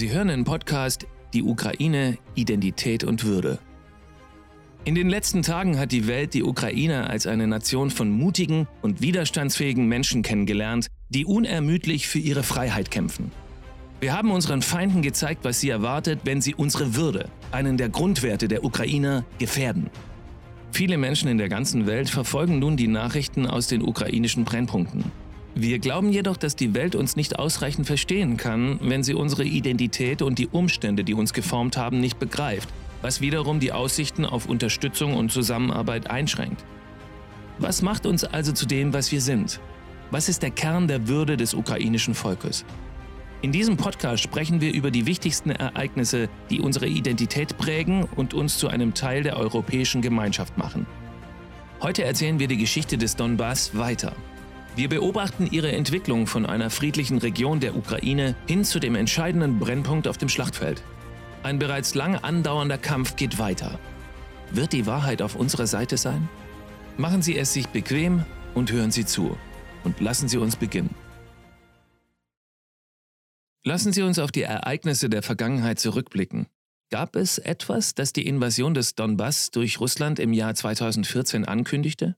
Sie hören den Podcast Die Ukraine, Identität und Würde. In den letzten Tagen hat die Welt die Ukraine als eine Nation von mutigen und widerstandsfähigen Menschen kennengelernt, die unermüdlich für ihre Freiheit kämpfen. Wir haben unseren Feinden gezeigt, was sie erwartet, wenn sie unsere Würde, einen der Grundwerte der Ukrainer, gefährden. Viele Menschen in der ganzen Welt verfolgen nun die Nachrichten aus den ukrainischen Brennpunkten. Wir glauben jedoch, dass die Welt uns nicht ausreichend verstehen kann, wenn sie unsere Identität und die Umstände, die uns geformt haben, nicht begreift, was wiederum die Aussichten auf Unterstützung und Zusammenarbeit einschränkt. Was macht uns also zu dem, was wir sind? Was ist der Kern der Würde des ukrainischen Volkes? In diesem Podcast sprechen wir über die wichtigsten Ereignisse, die unsere Identität prägen und uns zu einem Teil der europäischen Gemeinschaft machen. Heute erzählen wir die Geschichte des Donbass weiter. Wir beobachten ihre Entwicklung von einer friedlichen Region der Ukraine hin zu dem entscheidenden Brennpunkt auf dem Schlachtfeld. Ein bereits lange andauernder Kampf geht weiter. Wird die Wahrheit auf unserer Seite sein? Machen Sie es sich bequem und hören Sie zu. Und lassen Sie uns beginnen. Lassen Sie uns auf die Ereignisse der Vergangenheit zurückblicken. Gab es etwas, das die Invasion des Donbass durch Russland im Jahr 2014 ankündigte?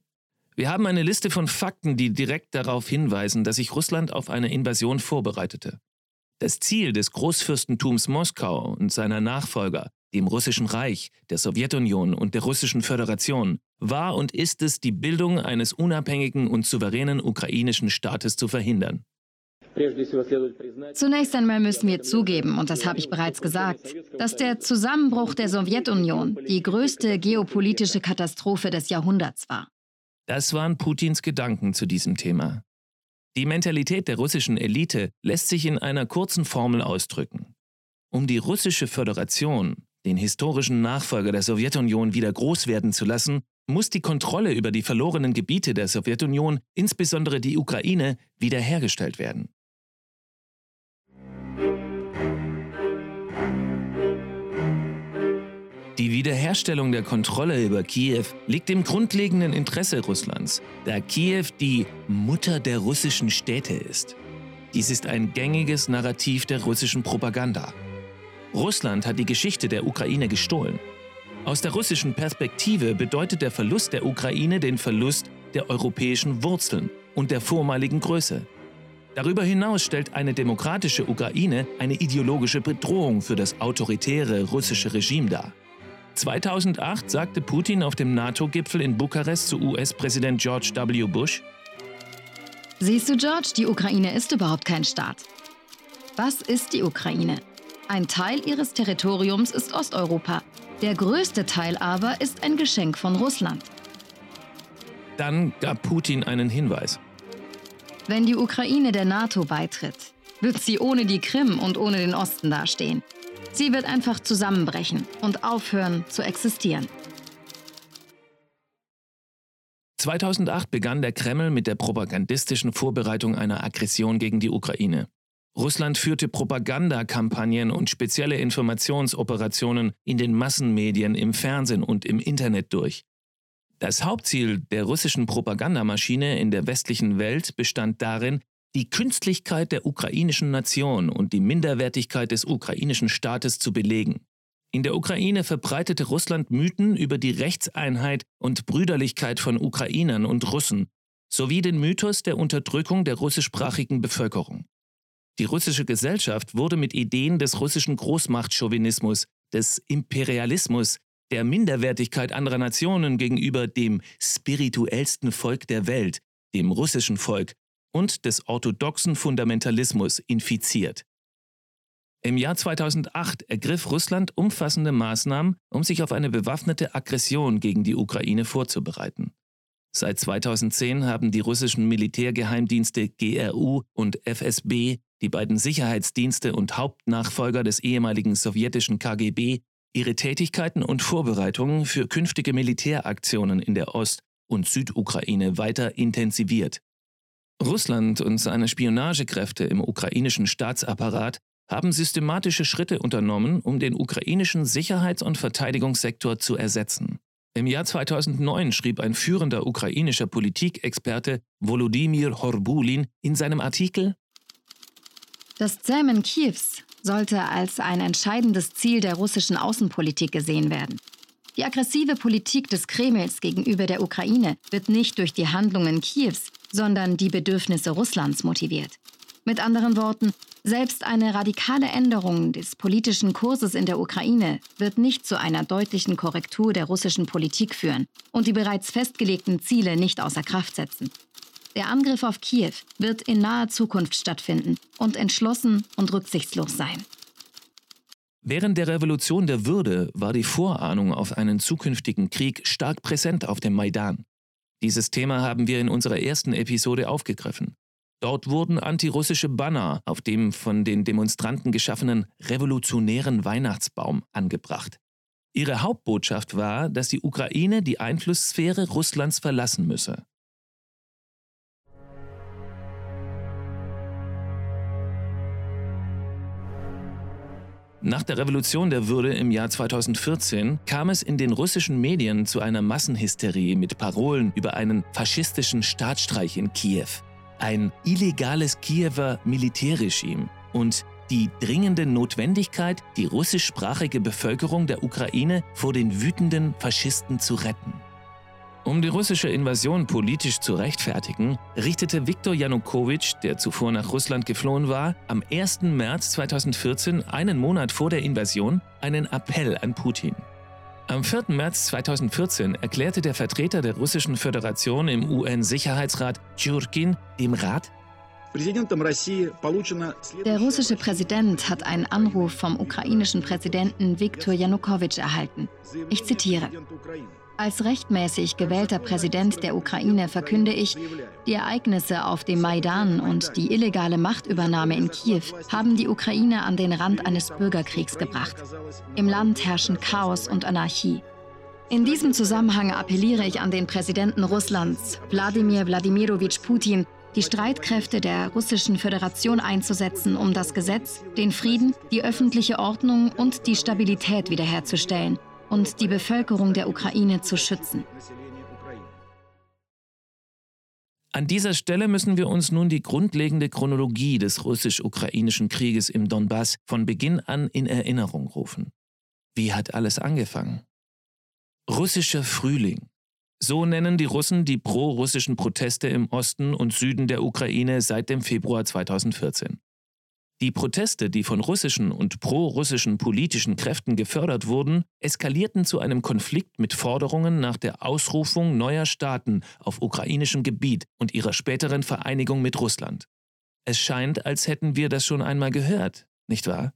Wir haben eine Liste von Fakten, die direkt darauf hinweisen, dass sich Russland auf eine Invasion vorbereitete. Das Ziel des Großfürstentums Moskau und seiner Nachfolger, dem Russischen Reich, der Sowjetunion und der Russischen Föderation, war und ist es, die Bildung eines unabhängigen und souveränen ukrainischen Staates zu verhindern. Zunächst einmal müssen wir zugeben, und das habe ich bereits gesagt, dass der Zusammenbruch der Sowjetunion die größte geopolitische Katastrophe des Jahrhunderts war. Das waren Putins Gedanken zu diesem Thema. Die Mentalität der russischen Elite lässt sich in einer kurzen Formel ausdrücken. Um die russische Föderation, den historischen Nachfolger der Sowjetunion, wieder groß werden zu lassen, muss die Kontrolle über die verlorenen Gebiete der Sowjetunion, insbesondere die Ukraine, wiederhergestellt werden. Wiederherstellung der Kontrolle über Kiew liegt im grundlegenden Interesse Russlands, da Kiew die Mutter der russischen Städte ist. Dies ist ein gängiges Narrativ der russischen Propaganda. Russland hat die Geschichte der Ukraine gestohlen. Aus der russischen Perspektive bedeutet der Verlust der Ukraine den Verlust der europäischen Wurzeln und der vormaligen Größe. Darüber hinaus stellt eine demokratische Ukraine eine ideologische Bedrohung für das autoritäre russische Regime dar. 2008 sagte Putin auf dem NATO-Gipfel in Bukarest zu US-Präsident George W. Bush, Siehst du, George, die Ukraine ist überhaupt kein Staat. Was ist die Ukraine? Ein Teil ihres Territoriums ist Osteuropa. Der größte Teil aber ist ein Geschenk von Russland. Dann gab Putin einen Hinweis. Wenn die Ukraine der NATO beitritt, wird sie ohne die Krim und ohne den Osten dastehen. Sie wird einfach zusammenbrechen und aufhören zu existieren. 2008 begann der Kreml mit der propagandistischen Vorbereitung einer Aggression gegen die Ukraine. Russland führte Propagandakampagnen und spezielle Informationsoperationen in den Massenmedien, im Fernsehen und im Internet durch. Das Hauptziel der russischen Propagandamaschine in der westlichen Welt bestand darin, die Künstlichkeit der ukrainischen Nation und die Minderwertigkeit des ukrainischen Staates zu belegen. In der Ukraine verbreitete Russland Mythen über die Rechtseinheit und Brüderlichkeit von Ukrainern und Russen sowie den Mythos der Unterdrückung der russischsprachigen Bevölkerung. Die russische Gesellschaft wurde mit Ideen des russischen Großmachtchauvinismus, des Imperialismus, der Minderwertigkeit anderer Nationen gegenüber dem spirituellsten Volk der Welt, dem russischen Volk, und des orthodoxen Fundamentalismus infiziert. Im Jahr 2008 ergriff Russland umfassende Maßnahmen, um sich auf eine bewaffnete Aggression gegen die Ukraine vorzubereiten. Seit 2010 haben die russischen Militärgeheimdienste GRU und FSB, die beiden Sicherheitsdienste und Hauptnachfolger des ehemaligen sowjetischen KGB, ihre Tätigkeiten und Vorbereitungen für künftige Militäraktionen in der Ost- und Südukraine weiter intensiviert. Russland und seine Spionagekräfte im ukrainischen Staatsapparat haben systematische Schritte unternommen, um den ukrainischen Sicherheits- und Verteidigungssektor zu ersetzen. Im Jahr 2009 schrieb ein führender ukrainischer Politikexperte Volodymyr Horbulin in seinem Artikel Das Zähmen Kiews sollte als ein entscheidendes Ziel der russischen Außenpolitik gesehen werden. Die aggressive Politik des Kremls gegenüber der Ukraine wird nicht durch die Handlungen Kiews, sondern die Bedürfnisse Russlands motiviert. Mit anderen Worten, selbst eine radikale Änderung des politischen Kurses in der Ukraine wird nicht zu einer deutlichen Korrektur der russischen Politik führen und die bereits festgelegten Ziele nicht außer Kraft setzen. Der Angriff auf Kiew wird in naher Zukunft stattfinden und entschlossen und rücksichtslos sein. Während der Revolution der Würde war die Vorahnung auf einen zukünftigen Krieg stark präsent auf dem Maidan. Dieses Thema haben wir in unserer ersten Episode aufgegriffen. Dort wurden antirussische Banner auf dem von den Demonstranten geschaffenen revolutionären Weihnachtsbaum angebracht. Ihre Hauptbotschaft war, dass die Ukraine die Einflusssphäre Russlands verlassen müsse. Nach der Revolution der Würde im Jahr 2014 kam es in den russischen Medien zu einer Massenhysterie mit Parolen über einen faschistischen Staatsstreich in Kiew ein illegales Kiewer Militärregime und die dringende Notwendigkeit, die russischsprachige Bevölkerung der Ukraine vor den wütenden Faschisten zu retten. Um die russische Invasion politisch zu rechtfertigen, richtete Viktor Janukowitsch, der zuvor nach Russland geflohen war, am 1. März 2014, einen Monat vor der Invasion, einen Appell an Putin. Am 4. März 2014 erklärte der Vertreter der Russischen Föderation im UN-Sicherheitsrat Tschurkin dem Rat, der russische Präsident hat einen Anruf vom ukrainischen Präsidenten Viktor Janukowitsch erhalten. Ich zitiere. Als rechtmäßig gewählter Präsident der Ukraine verkünde ich, die Ereignisse auf dem Maidan und die illegale Machtübernahme in Kiew haben die Ukraine an den Rand eines Bürgerkriegs gebracht. Im Land herrschen Chaos und Anarchie. In diesem Zusammenhang appelliere ich an den Präsidenten Russlands, Wladimir Wladimirovich Putin, die Streitkräfte der Russischen Föderation einzusetzen, um das Gesetz, den Frieden, die öffentliche Ordnung und die Stabilität wiederherzustellen und die Bevölkerung der Ukraine zu schützen. An dieser Stelle müssen wir uns nun die grundlegende Chronologie des russisch-ukrainischen Krieges im Donbass von Beginn an in Erinnerung rufen. Wie hat alles angefangen? Russischer Frühling. So nennen die Russen die pro-russischen Proteste im Osten und Süden der Ukraine seit dem Februar 2014. Die Proteste, die von russischen und pro-russischen politischen Kräften gefördert wurden, eskalierten zu einem Konflikt mit Forderungen nach der Ausrufung neuer Staaten auf ukrainischem Gebiet und ihrer späteren Vereinigung mit Russland. Es scheint, als hätten wir das schon einmal gehört, nicht wahr?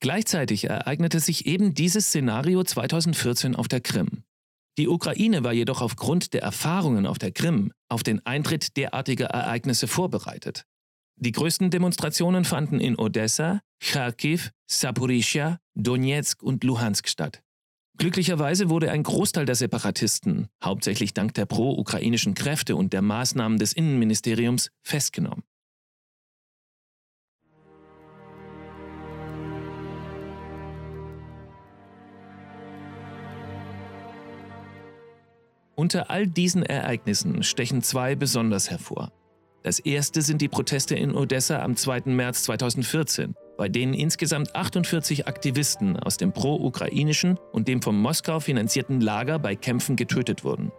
Gleichzeitig ereignete sich eben dieses Szenario 2014 auf der Krim. Die Ukraine war jedoch aufgrund der Erfahrungen auf der Krim auf den Eintritt derartiger Ereignisse vorbereitet. Die größten Demonstrationen fanden in Odessa, Kharkiv, Saporischia, Donetsk und Luhansk statt. Glücklicherweise wurde ein Großteil der Separatisten, hauptsächlich dank der pro-ukrainischen Kräfte und der Maßnahmen des Innenministeriums, festgenommen. Unter all diesen Ereignissen stechen zwei besonders hervor. Das erste sind die Proteste in Odessa am 2. März 2014, bei denen insgesamt 48 Aktivisten aus dem pro-ukrainischen und dem von Moskau finanzierten Lager bei Kämpfen getötet wurden.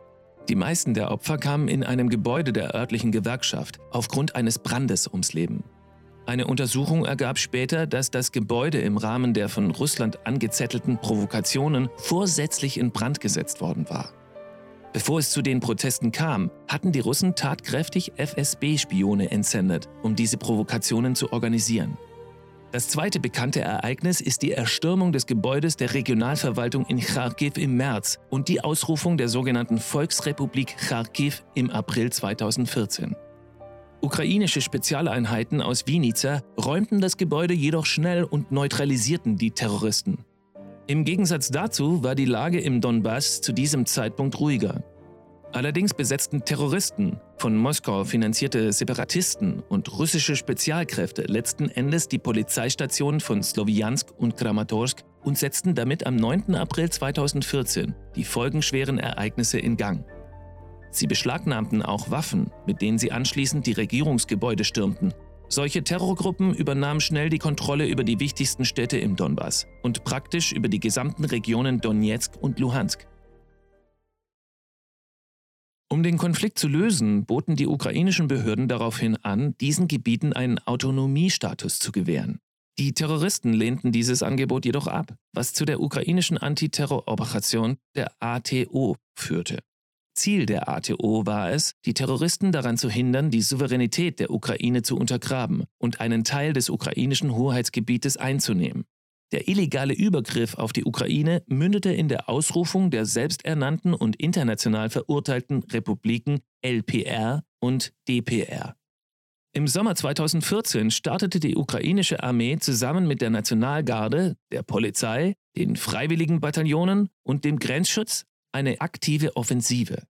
Die meisten der Opfer kamen in einem Gebäude der örtlichen Gewerkschaft aufgrund eines Brandes ums Leben. Eine Untersuchung ergab später, dass das Gebäude im Rahmen der von Russland angezettelten Provokationen vorsätzlich in Brand gesetzt worden war. Bevor es zu den Protesten kam, hatten die Russen tatkräftig FSB-Spione entsendet, um diese Provokationen zu organisieren. Das zweite bekannte Ereignis ist die Erstürmung des Gebäudes der Regionalverwaltung in Kharkiv im März und die Ausrufung der sogenannten Volksrepublik Kharkiv im April 2014. Ukrainische Spezialeinheiten aus Vinica räumten das Gebäude jedoch schnell und neutralisierten die Terroristen. Im Gegensatz dazu war die Lage im Donbass zu diesem Zeitpunkt ruhiger. Allerdings besetzten Terroristen, von Moskau finanzierte Separatisten und russische Spezialkräfte letzten Endes die Polizeistationen von Slowiansk und Kramatorsk und setzten damit am 9. April 2014 die folgenschweren Ereignisse in Gang. Sie beschlagnahmten auch Waffen, mit denen sie anschließend die Regierungsgebäude stürmten. Solche Terrorgruppen übernahmen schnell die Kontrolle über die wichtigsten Städte im Donbass und praktisch über die gesamten Regionen Donetsk und Luhansk. Um den Konflikt zu lösen, boten die ukrainischen Behörden daraufhin an, diesen Gebieten einen Autonomiestatus zu gewähren. Die Terroristen lehnten dieses Angebot jedoch ab, was zu der ukrainischen Antiterroroperation der ATO führte. Ziel der ATO war es, die Terroristen daran zu hindern, die Souveränität der Ukraine zu untergraben und einen Teil des ukrainischen Hoheitsgebietes einzunehmen. Der illegale Übergriff auf die Ukraine mündete in der Ausrufung der selbsternannten und international verurteilten Republiken LPR und DPR. Im Sommer 2014 startete die ukrainische Armee zusammen mit der Nationalgarde, der Polizei, den freiwilligen Bataillonen und dem Grenzschutz eine aktive Offensive.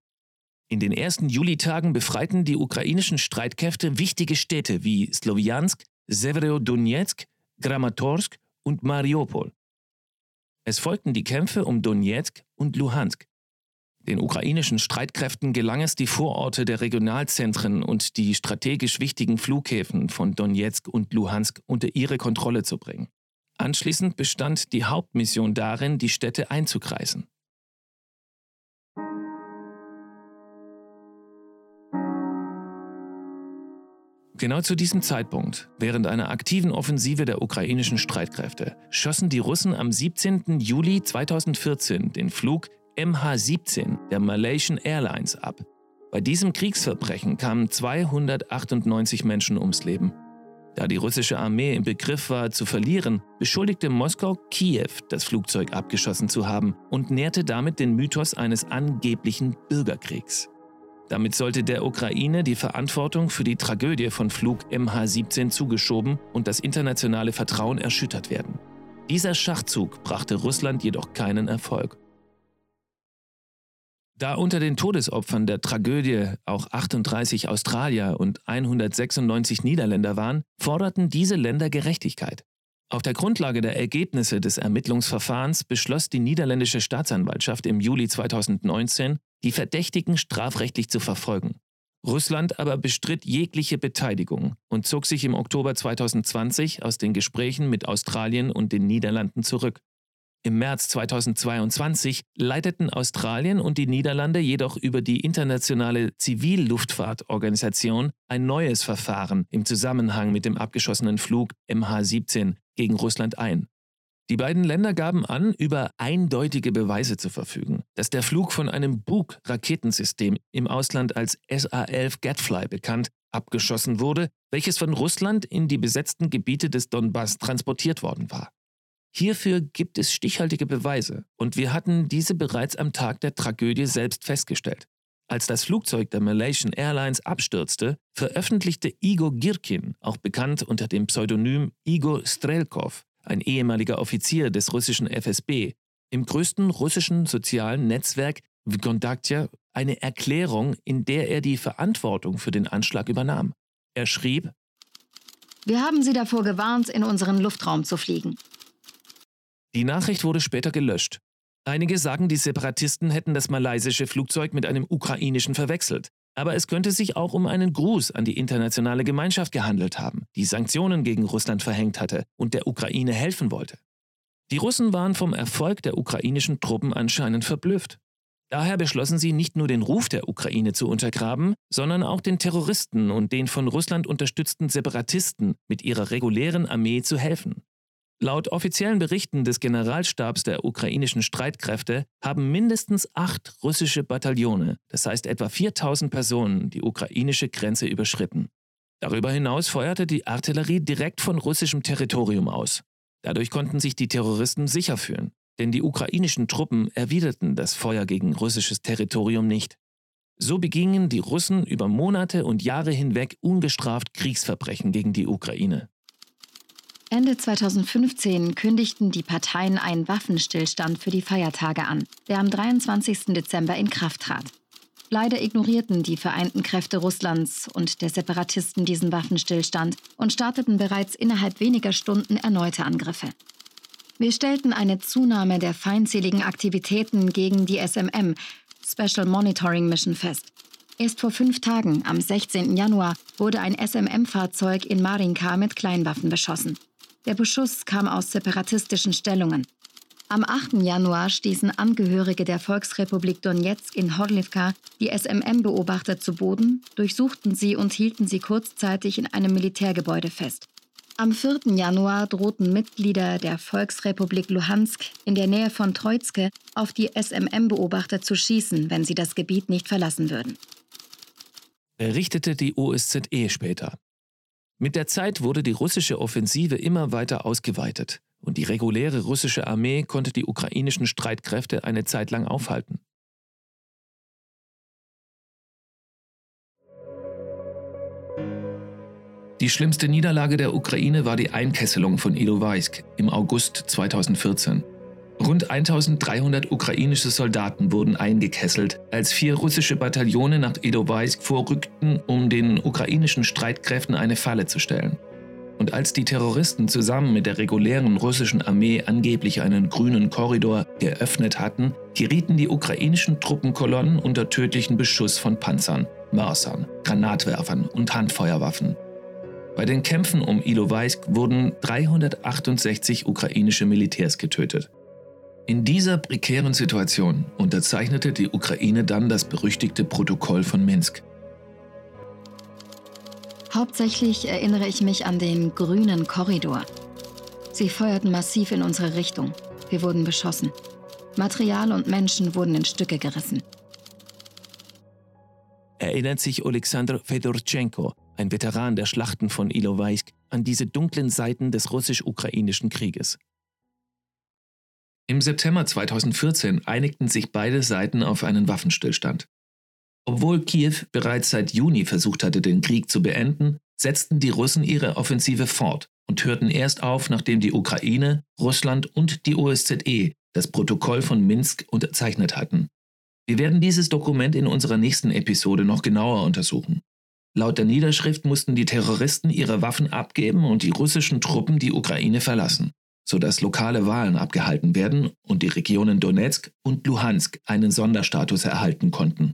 In den ersten Julitagen befreiten die ukrainischen Streitkräfte wichtige Städte wie Sloviansk, Severodonetsk, Kramatorsk und Mariupol. Es folgten die Kämpfe um Donetsk und Luhansk. Den ukrainischen Streitkräften gelang es, die Vororte der Regionalzentren und die strategisch wichtigen Flughäfen von Donetsk und Luhansk unter ihre Kontrolle zu bringen. Anschließend bestand die Hauptmission darin, die Städte einzukreisen. Genau zu diesem Zeitpunkt, während einer aktiven Offensive der ukrainischen Streitkräfte, schossen die Russen am 17. Juli 2014 den Flug MH17 der Malaysian Airlines ab. Bei diesem Kriegsverbrechen kamen 298 Menschen ums Leben. Da die russische Armee im Begriff war zu verlieren, beschuldigte Moskau Kiew, das Flugzeug abgeschossen zu haben und nährte damit den Mythos eines angeblichen Bürgerkriegs. Damit sollte der Ukraine die Verantwortung für die Tragödie von Flug MH17 zugeschoben und das internationale Vertrauen erschüttert werden. Dieser Schachzug brachte Russland jedoch keinen Erfolg. Da unter den Todesopfern der Tragödie auch 38 Australier und 196 Niederländer waren, forderten diese Länder Gerechtigkeit. Auf der Grundlage der Ergebnisse des Ermittlungsverfahrens beschloss die niederländische Staatsanwaltschaft im Juli 2019, die Verdächtigen strafrechtlich zu verfolgen. Russland aber bestritt jegliche Beteiligung und zog sich im Oktober 2020 aus den Gesprächen mit Australien und den Niederlanden zurück. Im März 2022 leiteten Australien und die Niederlande jedoch über die internationale Zivilluftfahrtorganisation ein neues Verfahren im Zusammenhang mit dem abgeschossenen Flug MH17 gegen Russland ein. Die beiden Länder gaben an, über eindeutige Beweise zu verfügen, dass der Flug von einem Bug-Raketensystem im Ausland als SA-11 Gatfly bekannt abgeschossen wurde, welches von Russland in die besetzten Gebiete des Donbass transportiert worden war. Hierfür gibt es stichhaltige Beweise und wir hatten diese bereits am Tag der Tragödie selbst festgestellt. Als das Flugzeug der Malaysian Airlines abstürzte, veröffentlichte Igor Girkin, auch bekannt unter dem Pseudonym Igor Strelkov, ein ehemaliger Offizier des russischen FSB, im größten russischen sozialen Netzwerk Vkontakte eine Erklärung, in der er die Verantwortung für den Anschlag übernahm. Er schrieb, Wir haben Sie davor gewarnt, in unseren Luftraum zu fliegen. Die Nachricht wurde später gelöscht. Einige sagen, die Separatisten hätten das malaysische Flugzeug mit einem ukrainischen verwechselt. Aber es könnte sich auch um einen Gruß an die internationale Gemeinschaft gehandelt haben, die Sanktionen gegen Russland verhängt hatte und der Ukraine helfen wollte. Die Russen waren vom Erfolg der ukrainischen Truppen anscheinend verblüfft. Daher beschlossen sie nicht nur den Ruf der Ukraine zu untergraben, sondern auch den Terroristen und den von Russland unterstützten Separatisten mit ihrer regulären Armee zu helfen. Laut offiziellen Berichten des Generalstabs der ukrainischen Streitkräfte haben mindestens acht russische Bataillone, das heißt etwa 4000 Personen, die ukrainische Grenze überschritten. Darüber hinaus feuerte die Artillerie direkt von russischem Territorium aus. Dadurch konnten sich die Terroristen sicher fühlen, denn die ukrainischen Truppen erwiderten das Feuer gegen russisches Territorium nicht. So begingen die Russen über Monate und Jahre hinweg ungestraft Kriegsverbrechen gegen die Ukraine. Ende 2015 kündigten die Parteien einen Waffenstillstand für die Feiertage an, der am 23. Dezember in Kraft trat. Leider ignorierten die Vereinten Kräfte Russlands und der Separatisten diesen Waffenstillstand und starteten bereits innerhalb weniger Stunden erneute Angriffe. Wir stellten eine Zunahme der feindseligen Aktivitäten gegen die SMM, Special Monitoring Mission, fest. Erst vor fünf Tagen, am 16. Januar, wurde ein SMM-Fahrzeug in Marinka mit Kleinwaffen beschossen. Der Beschuss kam aus separatistischen Stellungen. Am 8. Januar stießen Angehörige der Volksrepublik Donetsk in Horlivka die SMM-Beobachter zu Boden, durchsuchten sie und hielten sie kurzzeitig in einem Militärgebäude fest. Am 4. Januar drohten Mitglieder der Volksrepublik Luhansk in der Nähe von Troizke auf die SMM-Beobachter zu schießen, wenn sie das Gebiet nicht verlassen würden. Berichtete die OSZE später. Mit der Zeit wurde die russische Offensive immer weiter ausgeweitet und die reguläre russische Armee konnte die ukrainischen Streitkräfte eine Zeit lang aufhalten. Die schlimmste Niederlage der Ukraine war die Einkesselung von Ilovaisk im August 2014. Rund 1300 ukrainische Soldaten wurden eingekesselt, als vier russische Bataillone nach Ilovaisk vorrückten, um den ukrainischen Streitkräften eine Falle zu stellen. Und als die Terroristen zusammen mit der regulären russischen Armee angeblich einen grünen Korridor geöffnet hatten, gerieten die ukrainischen Truppenkolonnen unter tödlichen Beschuss von Panzern, Mörsern, Granatwerfern und Handfeuerwaffen. Bei den Kämpfen um Ilovaisk wurden 368 ukrainische Militärs getötet. In dieser prekären Situation unterzeichnete die Ukraine dann das berüchtigte Protokoll von Minsk. Hauptsächlich erinnere ich mich an den grünen Korridor. Sie feuerten massiv in unsere Richtung. Wir wurden beschossen. Material und Menschen wurden in Stücke gerissen. Erinnert sich Alexander Fedorchenko, ein Veteran der Schlachten von Ilovaisk, an diese dunklen Seiten des russisch-ukrainischen Krieges. Im September 2014 einigten sich beide Seiten auf einen Waffenstillstand. Obwohl Kiew bereits seit Juni versucht hatte, den Krieg zu beenden, setzten die Russen ihre Offensive fort und hörten erst auf, nachdem die Ukraine, Russland und die OSZE das Protokoll von Minsk unterzeichnet hatten. Wir werden dieses Dokument in unserer nächsten Episode noch genauer untersuchen. Laut der Niederschrift mussten die Terroristen ihre Waffen abgeben und die russischen Truppen die Ukraine verlassen, sodass lokale Wahlen abgehalten werden und die Regionen Donetsk und Luhansk einen Sonderstatus erhalten konnten.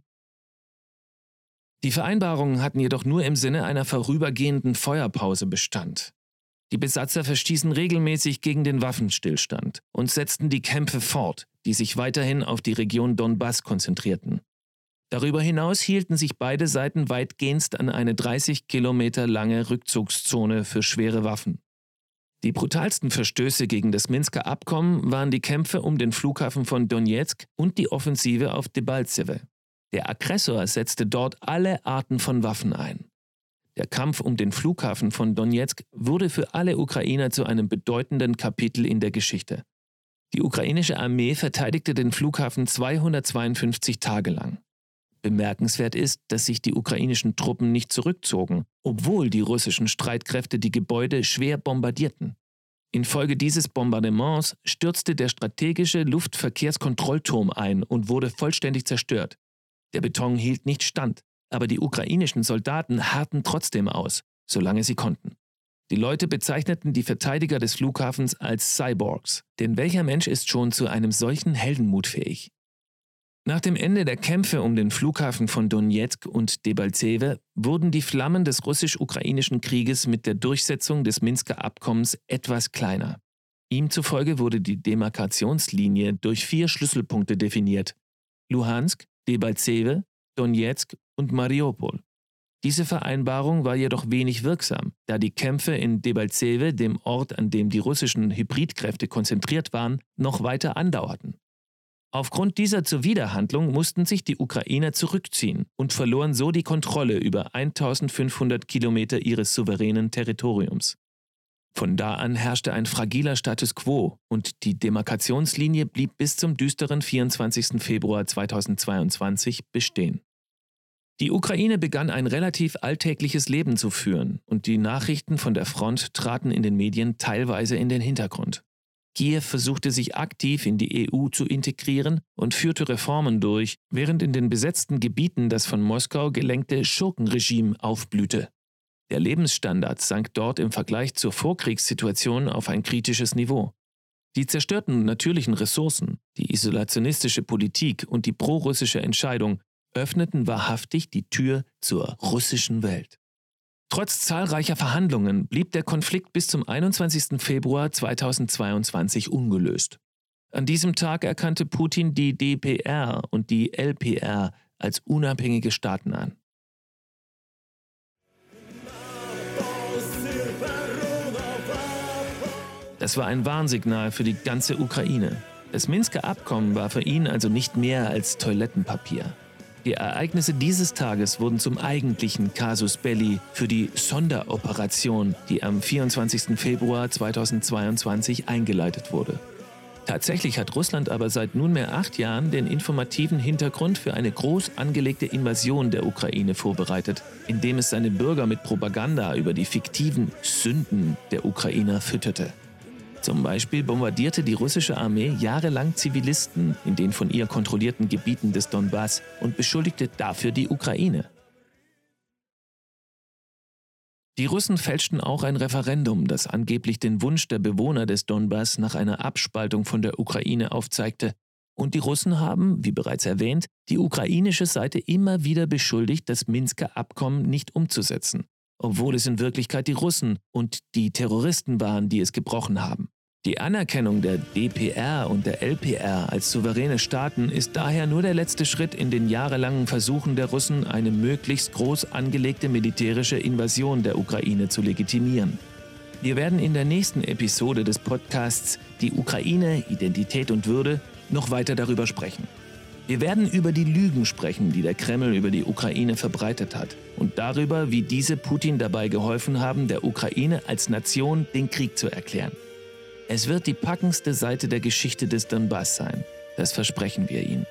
Die Vereinbarungen hatten jedoch nur im Sinne einer vorübergehenden Feuerpause Bestand. Die Besatzer verstießen regelmäßig gegen den Waffenstillstand und setzten die Kämpfe fort, die sich weiterhin auf die Region Donbass konzentrierten. Darüber hinaus hielten sich beide Seiten weitgehend an eine 30 Kilometer lange Rückzugszone für schwere Waffen. Die brutalsten Verstöße gegen das Minsker Abkommen waren die Kämpfe um den Flughafen von Donetsk und die Offensive auf Debaltseve. Der Aggressor setzte dort alle Arten von Waffen ein. Der Kampf um den Flughafen von Donetsk wurde für alle Ukrainer zu einem bedeutenden Kapitel in der Geschichte. Die ukrainische Armee verteidigte den Flughafen 252 Tage lang. Bemerkenswert ist, dass sich die ukrainischen Truppen nicht zurückzogen, obwohl die russischen Streitkräfte die Gebäude schwer bombardierten. Infolge dieses Bombardements stürzte der strategische Luftverkehrskontrollturm ein und wurde vollständig zerstört. Der Beton hielt nicht stand, aber die ukrainischen Soldaten harrten trotzdem aus, solange sie konnten. Die Leute bezeichneten die Verteidiger des Flughafens als Cyborgs, denn welcher Mensch ist schon zu einem solchen Heldenmut fähig? Nach dem Ende der Kämpfe um den Flughafen von Donetsk und Debaltseve wurden die Flammen des russisch-ukrainischen Krieges mit der Durchsetzung des Minsker Abkommens etwas kleiner. Ihm zufolge wurde die Demarkationslinie durch vier Schlüsselpunkte definiert. Luhansk, Debaltseve, Donetsk und Mariupol. Diese Vereinbarung war jedoch wenig wirksam, da die Kämpfe in Debaltseve, dem Ort, an dem die russischen Hybridkräfte konzentriert waren, noch weiter andauerten. Aufgrund dieser Zuwiderhandlung mussten sich die Ukrainer zurückziehen und verloren so die Kontrolle über 1500 Kilometer ihres souveränen Territoriums. Von da an herrschte ein fragiler Status quo und die Demarkationslinie blieb bis zum düsteren 24. Februar 2022 bestehen. Die Ukraine begann ein relativ alltägliches Leben zu führen und die Nachrichten von der Front traten in den Medien teilweise in den Hintergrund. Kiew versuchte sich aktiv in die EU zu integrieren und führte Reformen durch, während in den besetzten Gebieten das von Moskau gelenkte Schurkenregime aufblühte. Der Lebensstandard sank dort im Vergleich zur Vorkriegssituation auf ein kritisches Niveau. Die zerstörten natürlichen Ressourcen, die isolationistische Politik und die prorussische Entscheidung, öffneten wahrhaftig die Tür zur russischen Welt. Trotz zahlreicher Verhandlungen blieb der Konflikt bis zum 21. Februar 2022 ungelöst. An diesem Tag erkannte Putin die DPR und die LPR als unabhängige Staaten an. Das war ein Warnsignal für die ganze Ukraine. Das Minsker Abkommen war für ihn also nicht mehr als Toilettenpapier. Die Ereignisse dieses Tages wurden zum eigentlichen Casus Belli für die Sonderoperation, die am 24. Februar 2022 eingeleitet wurde. Tatsächlich hat Russland aber seit nunmehr acht Jahren den informativen Hintergrund für eine groß angelegte Invasion der Ukraine vorbereitet, indem es seine Bürger mit Propaganda über die fiktiven Sünden der Ukrainer fütterte. Zum Beispiel bombardierte die russische Armee jahrelang Zivilisten in den von ihr kontrollierten Gebieten des Donbass und beschuldigte dafür die Ukraine. Die Russen fälschten auch ein Referendum, das angeblich den Wunsch der Bewohner des Donbass nach einer Abspaltung von der Ukraine aufzeigte. Und die Russen haben, wie bereits erwähnt, die ukrainische Seite immer wieder beschuldigt, das Minsker Abkommen nicht umzusetzen, obwohl es in Wirklichkeit die Russen und die Terroristen waren, die es gebrochen haben. Die Anerkennung der DPR und der LPR als souveräne Staaten ist daher nur der letzte Schritt in den jahrelangen Versuchen der Russen, eine möglichst groß angelegte militärische Invasion der Ukraine zu legitimieren. Wir werden in der nächsten Episode des Podcasts Die Ukraine, Identität und Würde noch weiter darüber sprechen. Wir werden über die Lügen sprechen, die der Kreml über die Ukraine verbreitet hat und darüber, wie diese Putin dabei geholfen haben, der Ukraine als Nation den Krieg zu erklären. Es wird die packendste Seite der Geschichte des Donbass sein. Das versprechen wir Ihnen.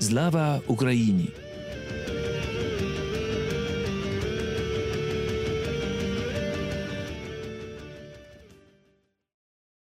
Slava Ukraini.